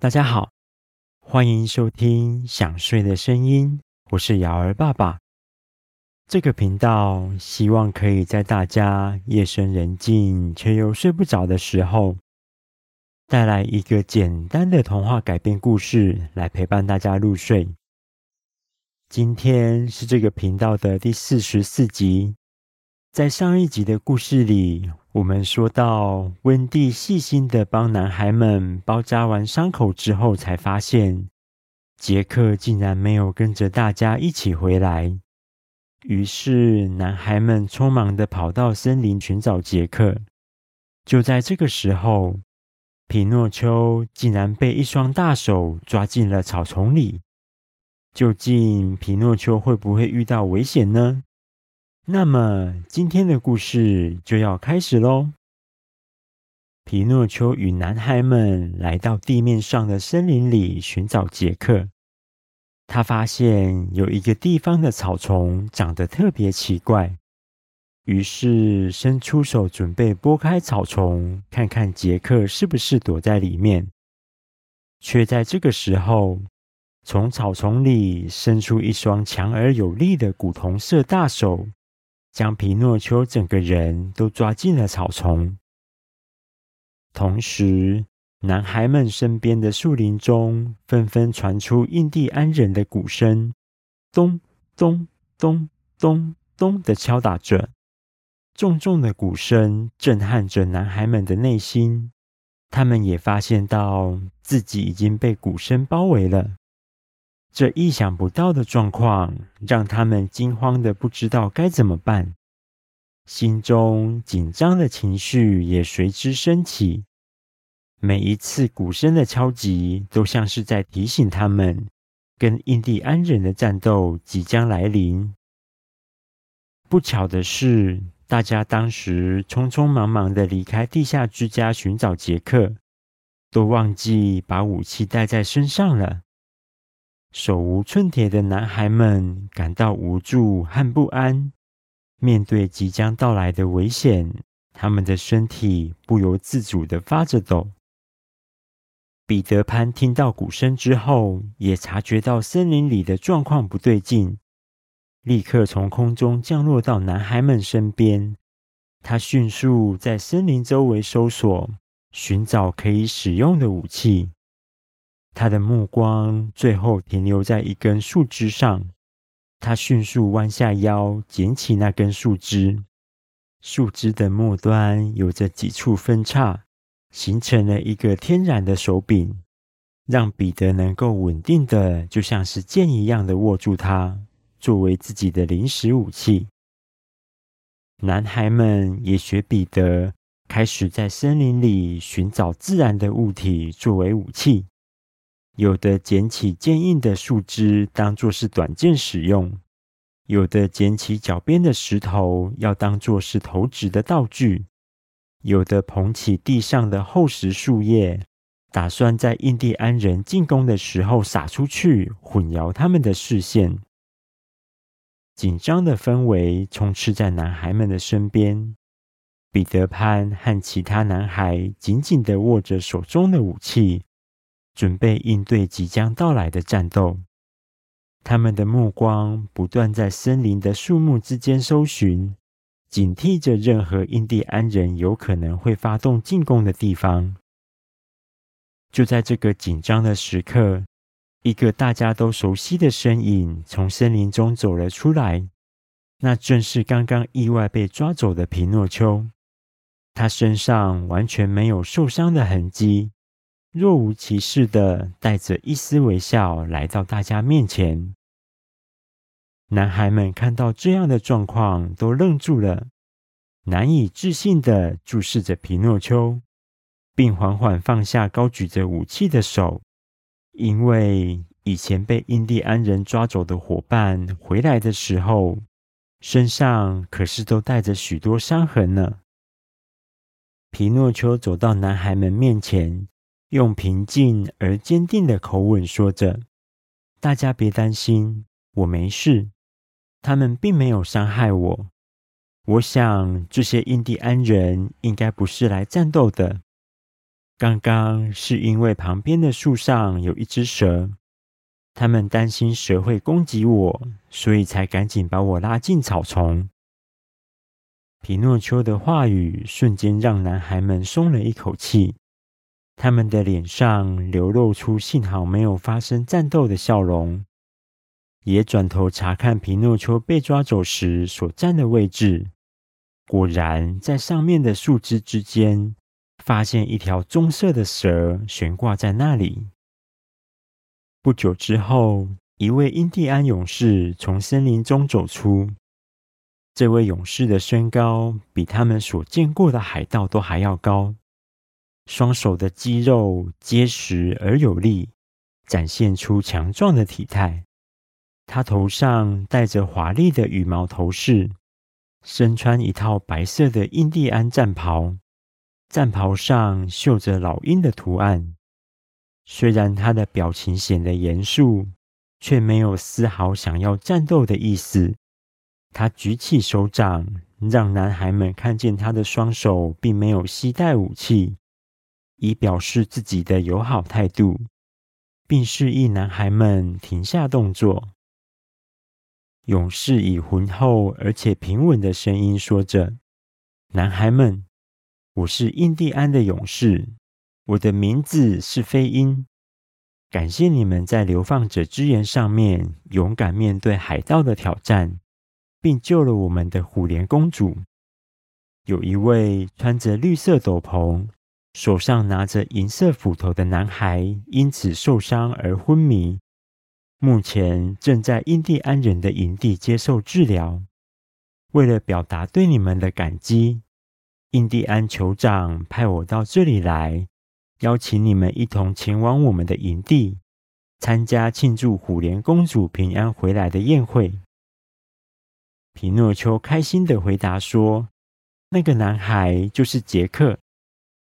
大家好，欢迎收听《想睡的声音》，我是瑶儿爸爸。这个频道希望可以在大家夜深人静却又睡不着的时候，带来一个简单的童话改编故事，来陪伴大家入睡。今天是这个频道的第四十四集。在上一集的故事里，我们说到，温蒂细心的帮男孩们包扎完伤口之后，才发现杰克竟然没有跟着大家一起回来。于是，男孩们匆忙的跑到森林寻找杰克。就在这个时候，皮诺丘竟然被一双大手抓进了草丛里。究竟皮诺丘会不会遇到危险呢？那么今天的故事就要开始喽。皮诺丘与男孩们来到地面上的森林里寻找杰克。他发现有一个地方的草丛长得特别奇怪，于是伸出手准备拨开草丛，看看杰克是不是躲在里面。却在这个时候，从草丛里伸出一双强而有力的古铜色大手。将皮诺丘整个人都抓进了草丛，同时，男孩们身边的树林中纷纷传出印第安人的鼓声，咚咚咚咚咚的敲打着。重重的鼓声震撼着男孩们的内心，他们也发现到自己已经被鼓声包围了。这意想不到的状况让他们惊慌的不知道该怎么办，心中紧张的情绪也随之升起。每一次鼓声的敲击，都像是在提醒他们，跟印第安人的战斗即将来临。不巧的是，大家当时匆匆忙忙的离开地下之家寻找杰克，都忘记把武器带在身上了。手无寸铁的男孩们感到无助和不安，面对即将到来的危险，他们的身体不由自主地发着抖。彼得潘听到鼓声之后，也察觉到森林里的状况不对劲，立刻从空中降落到男孩们身边。他迅速在森林周围搜索，寻找可以使用的武器。他的目光最后停留在一根树枝上，他迅速弯下腰捡起那根树枝，树枝的末端有着几处分叉，形成了一个天然的手柄，让彼得能够稳定的就像是剑一样的握住它，作为自己的临时武器。男孩们也学彼得，开始在森林里寻找自然的物体作为武器。有的捡起坚硬的树枝当作是短剑使用，有的捡起脚边的石头要当作是投掷的道具，有的捧起地上的厚实树叶，打算在印第安人进攻的时候撒出去，混淆他们的视线。紧张的氛围充斥在男孩们的身边，彼得潘和其他男孩紧紧地握着手中的武器。准备应对即将到来的战斗，他们的目光不断在森林的树木之间搜寻，警惕着任何印第安人有可能会发动进攻的地方。就在这个紧张的时刻，一个大家都熟悉的身影从森林中走了出来，那正是刚刚意外被抓走的皮诺丘。他身上完全没有受伤的痕迹。若无其事的带着一丝微笑来到大家面前，男孩们看到这样的状况都愣住了，难以置信的注视着皮诺丘，并缓缓放下高举着武器的手，因为以前被印第安人抓走的伙伴回来的时候，身上可是都带着许多伤痕呢。皮诺丘走到男孩们面前。用平静而坚定的口吻说着：“大家别担心，我没事。他们并没有伤害我。我想这些印第安人应该不是来战斗的。刚刚是因为旁边的树上有一只蛇，他们担心蛇会攻击我，所以才赶紧把我拉进草丛。”皮诺丘的话语瞬间让男孩们松了一口气，他们的脸上流露出幸好没有发生战斗的笑容，也转头查看皮诺丘被抓走时所站的位置。果然，在上面的树枝之间，发现一条棕色的蛇悬挂在那里。不久之后，一位印第安勇士从森林中走出。这位勇士的身高比他们所见过的海盗都还要高，双手的肌肉结实而有力，展现出强壮的体态。他头上戴着华丽的羽毛头饰，身穿一套白色的印第安战袍，战袍上绣着老鹰的图案。虽然他的表情显得严肃，却没有丝毫想要战斗的意思。他举起手掌，让男孩们看见他的双手并没有携带武器，以表示自己的友好态度，并示意男孩们停下动作。勇士以浑厚而且平稳的声音说着：“男孩们，我是印第安的勇士，我的名字是飞鹰。感谢你们在流放者之岩上面勇敢面对海盗的挑战。”并救了我们的虎莲公主。有一位穿着绿色斗篷、手上拿着银色斧头的男孩，因此受伤而昏迷，目前正在印第安人的营地接受治疗。为了表达对你们的感激，印第安酋长派我到这里来，邀请你们一同前往我们的营地，参加庆祝虎莲公主平安回来的宴会。皮诺丘开心地回答说：“那个男孩就是杰克，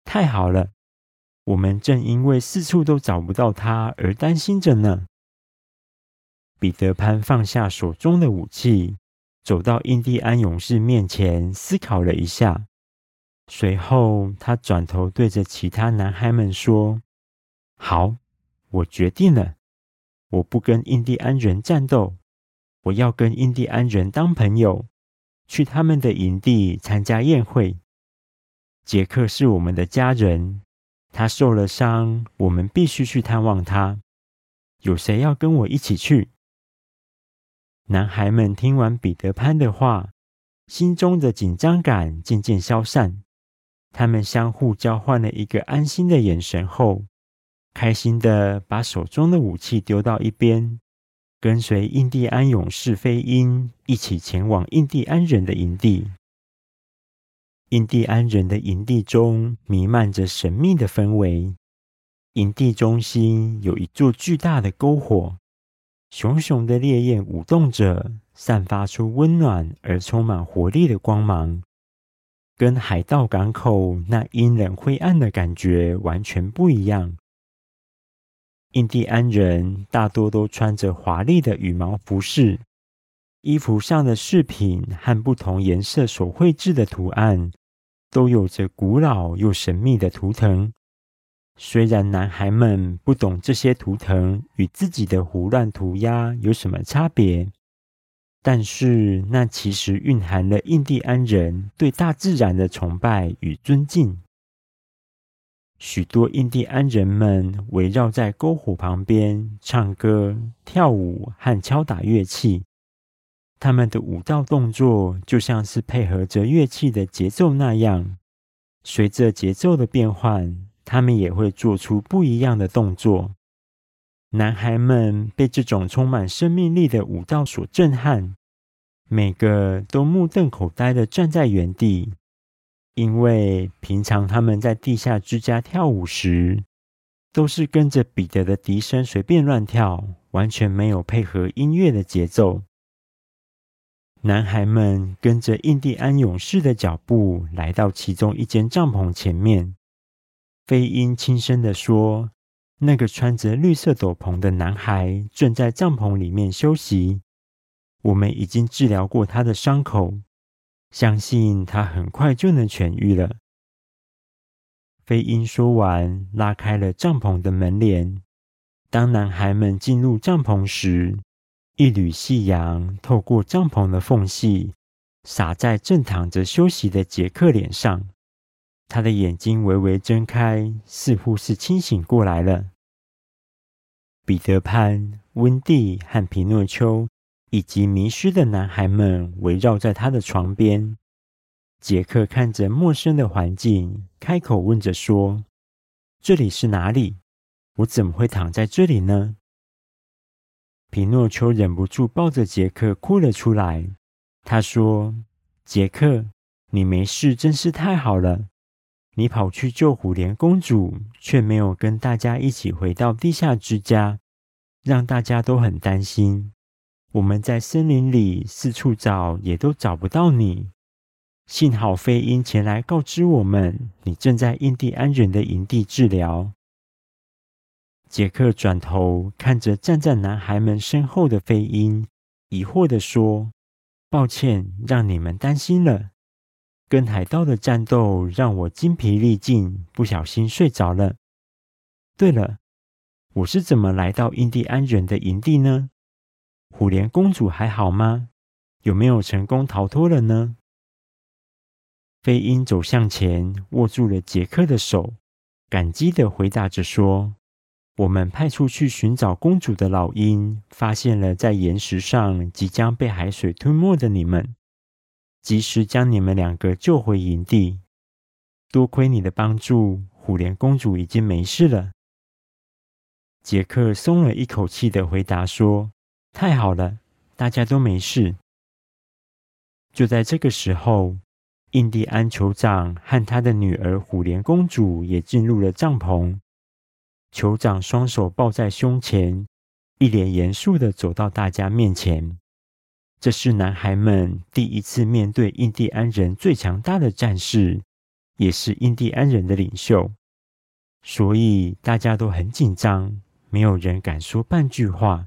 太好了！我们正因为四处都找不到他而担心着呢。”彼得潘放下手中的武器，走到印第安勇士面前，思考了一下，随后他转头对着其他男孩们说：“好，我决定了，我不跟印第安人战斗。”我要跟印第安人当朋友，去他们的营地参加宴会。杰克是我们的家人，他受了伤，我们必须去探望他。有谁要跟我一起去？男孩们听完彼得潘的话，心中的紧张感渐渐消散。他们相互交换了一个安心的眼神后，开心地把手中的武器丢到一边。跟随印第安勇士飞鹰一起前往印第安人的营地。印第安人的营地中弥漫着神秘的氛围。营地中心有一座巨大的篝火，熊熊的烈焰舞动着，散发出温暖而充满活力的光芒，跟海盗港口那阴冷灰暗的感觉完全不一样。印第安人大多都穿着华丽的羽毛服饰，衣服上的饰品和不同颜色所绘制的图案，都有着古老又神秘的图腾。虽然男孩们不懂这些图腾与自己的胡乱涂鸦有什么差别，但是那其实蕴含了印第安人对大自然的崇拜与尊敬。许多印第安人们围绕在篝火旁边，唱歌、跳舞和敲打乐器。他们的舞蹈动作就像是配合着乐器的节奏那样，随着节奏的变换，他们也会做出不一样的动作。男孩们被这种充满生命力的舞蹈所震撼，每个都目瞪口呆的站在原地。因为平常他们在地下之家跳舞时，都是跟着彼得的笛声随便乱跳，完全没有配合音乐的节奏。男孩们跟着印第安勇士的脚步，来到其中一间帐篷前面。飞鹰轻声地说：“那个穿着绿色斗篷的男孩正在帐篷里面休息。我们已经治疗过他的伤口。”相信他很快就能痊愈了。飞鹰说完，拉开了帐篷的门帘。当男孩们进入帐篷时，一缕夕阳透过帐篷的缝隙，洒在正躺着休息的杰克脸上。他的眼睛微微睁开，似乎是清醒过来了。彼得潘、温蒂和皮诺丘以及迷失的男孩们围绕在他的床边。杰克看着陌生的环境，开口问着说：“这里是哪里？我怎么会躺在这里呢？”皮诺丘忍不住抱着杰克哭了出来。他说：“杰克，你没事真是太好了。你跑去救虎莲公主，却没有跟大家一起回到地下之家，让大家都很担心。我们在森林里四处找，也都找不到你。幸好飞鹰前来告知我们，你正在印第安人的营地治疗。”杰克转头看着站在男孩们身后的飞鹰，疑惑地说：“抱歉，让你们担心了。跟海盗的战斗让我精疲力尽，不小心睡着了。对了，我是怎么来到印第安人的营地呢？虎莲公主还好吗？有没有成功逃脱了呢？”飞鹰走向前，握住了杰克的手，感激地回答着说。我们派出去寻找公主的老鹰，发现了在岩石上即将被海水吞没的你们，及时将你们两个救回营地。多亏你的帮助，虎莲公主已经没事了。杰克松了一口气的回答说：“太好了，大家都没事。”就在这个时候，印第安酋长和他的女儿虎莲公主也进入了帐篷。酋长双手抱在胸前，一脸严肃地走到大家面前。这是男孩们第一次面对印第安人最强大的战士，也是印第安人的领袖，所以大家都很紧张，没有人敢说半句话。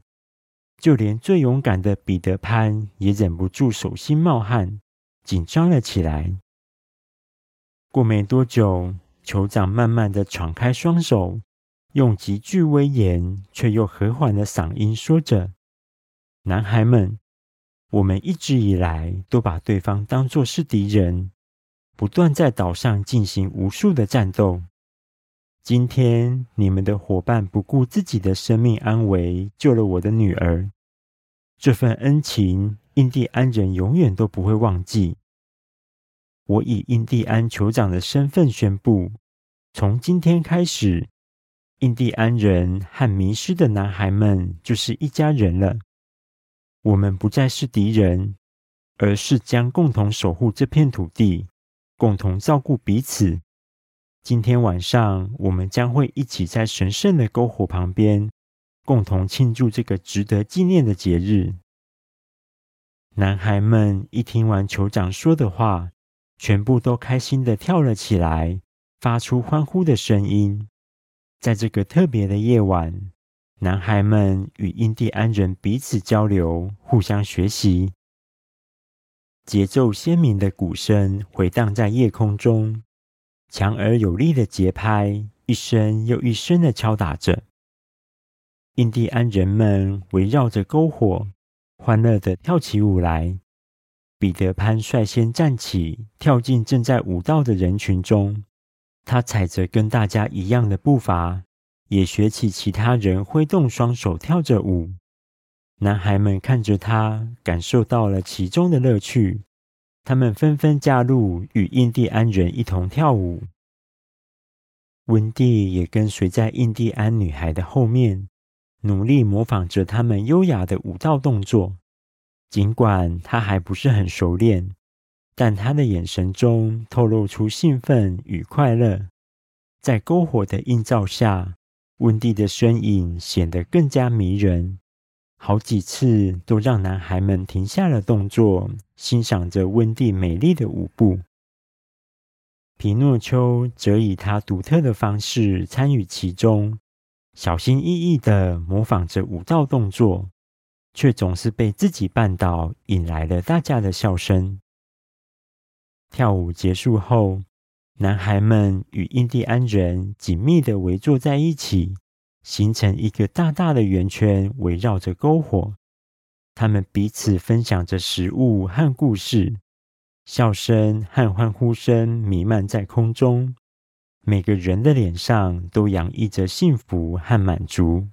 就连最勇敢的彼得潘也忍不住手心冒汗，紧张了起来。过没多久，酋长慢慢地敞开双手。用极具威严却又和缓的嗓音说着：“男孩们，我们一直以来都把对方当作是敌人，不断在岛上进行无数的战斗。今天，你们的伙伴不顾自己的生命安危，救了我的女儿。这份恩情，印第安人永远都不会忘记。我以印第安酋长的身份宣布，从今天开始。”印第安人和迷失的男孩们就是一家人了。我们不再是敌人，而是将共同守护这片土地，共同照顾彼此。今天晚上，我们将会一起在神圣的篝火旁边，共同庆祝这个值得纪念的节日。男孩们一听完酋长说的话，全部都开心地跳了起来，发出欢呼的声音。在这个特别的夜晚，男孩们与印第安人彼此交流，互相学习。节奏鲜明的鼓声回荡在夜空中，强而有力的节拍一声又一声的敲打着。印第安人们围绕着篝火，欢乐地跳起舞来。彼得潘率先站起，跳进正在舞蹈的人群中。他踩着跟大家一样的步伐，也学起其他人挥动双手跳着舞。男孩们看着他，感受到了其中的乐趣。他们纷纷加入，与印第安人一同跳舞。温蒂也跟随在印第安女孩的后面，努力模仿着他们优雅的舞蹈动作。尽管他还不是很熟练。但他的眼神中透露出兴奋与快乐，在篝火的映照下，温蒂的身影显得更加迷人。好几次都让男孩们停下了动作，欣赏着温蒂美丽的舞步。皮诺丘则以他独特的方式参与其中，小心翼翼地模仿着舞蹈动作，却总是被自己绊倒，引来了大家的笑声。跳舞结束后，男孩们与印第安人紧密地围坐在一起，形成一个大大的圆圈，围绕着篝火。他们彼此分享着食物和故事，笑声和欢呼声弥漫在空中。每个人的脸上都洋溢着幸福和满足。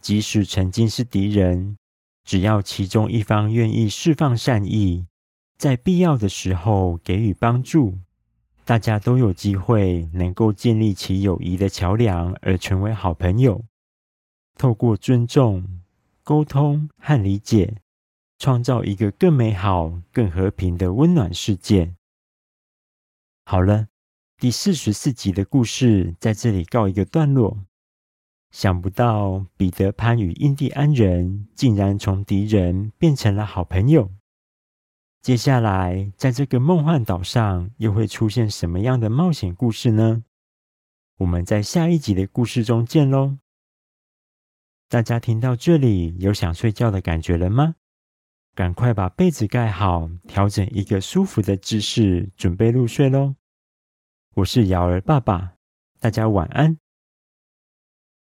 即使曾经是敌人，只要其中一方愿意释放善意，在必要的时候给予帮助，大家都有机会能够建立起友谊的桥梁，而成为好朋友。透过尊重。沟通和理解，创造一个更美好、更和平的温暖世界。好了，第四十四集的故事在这里告一个段落。想不到彼得潘与印第安人竟然从敌人变成了好朋友。接下来，在这个梦幻岛上又会出现什么样的冒险故事呢？我们在下一集的故事中见喽！大家听到这里，有想睡觉的感觉了吗？赶快把被子盖好，调整一个舒服的姿势，准备入睡喽。我是瑶儿爸爸，大家晚安。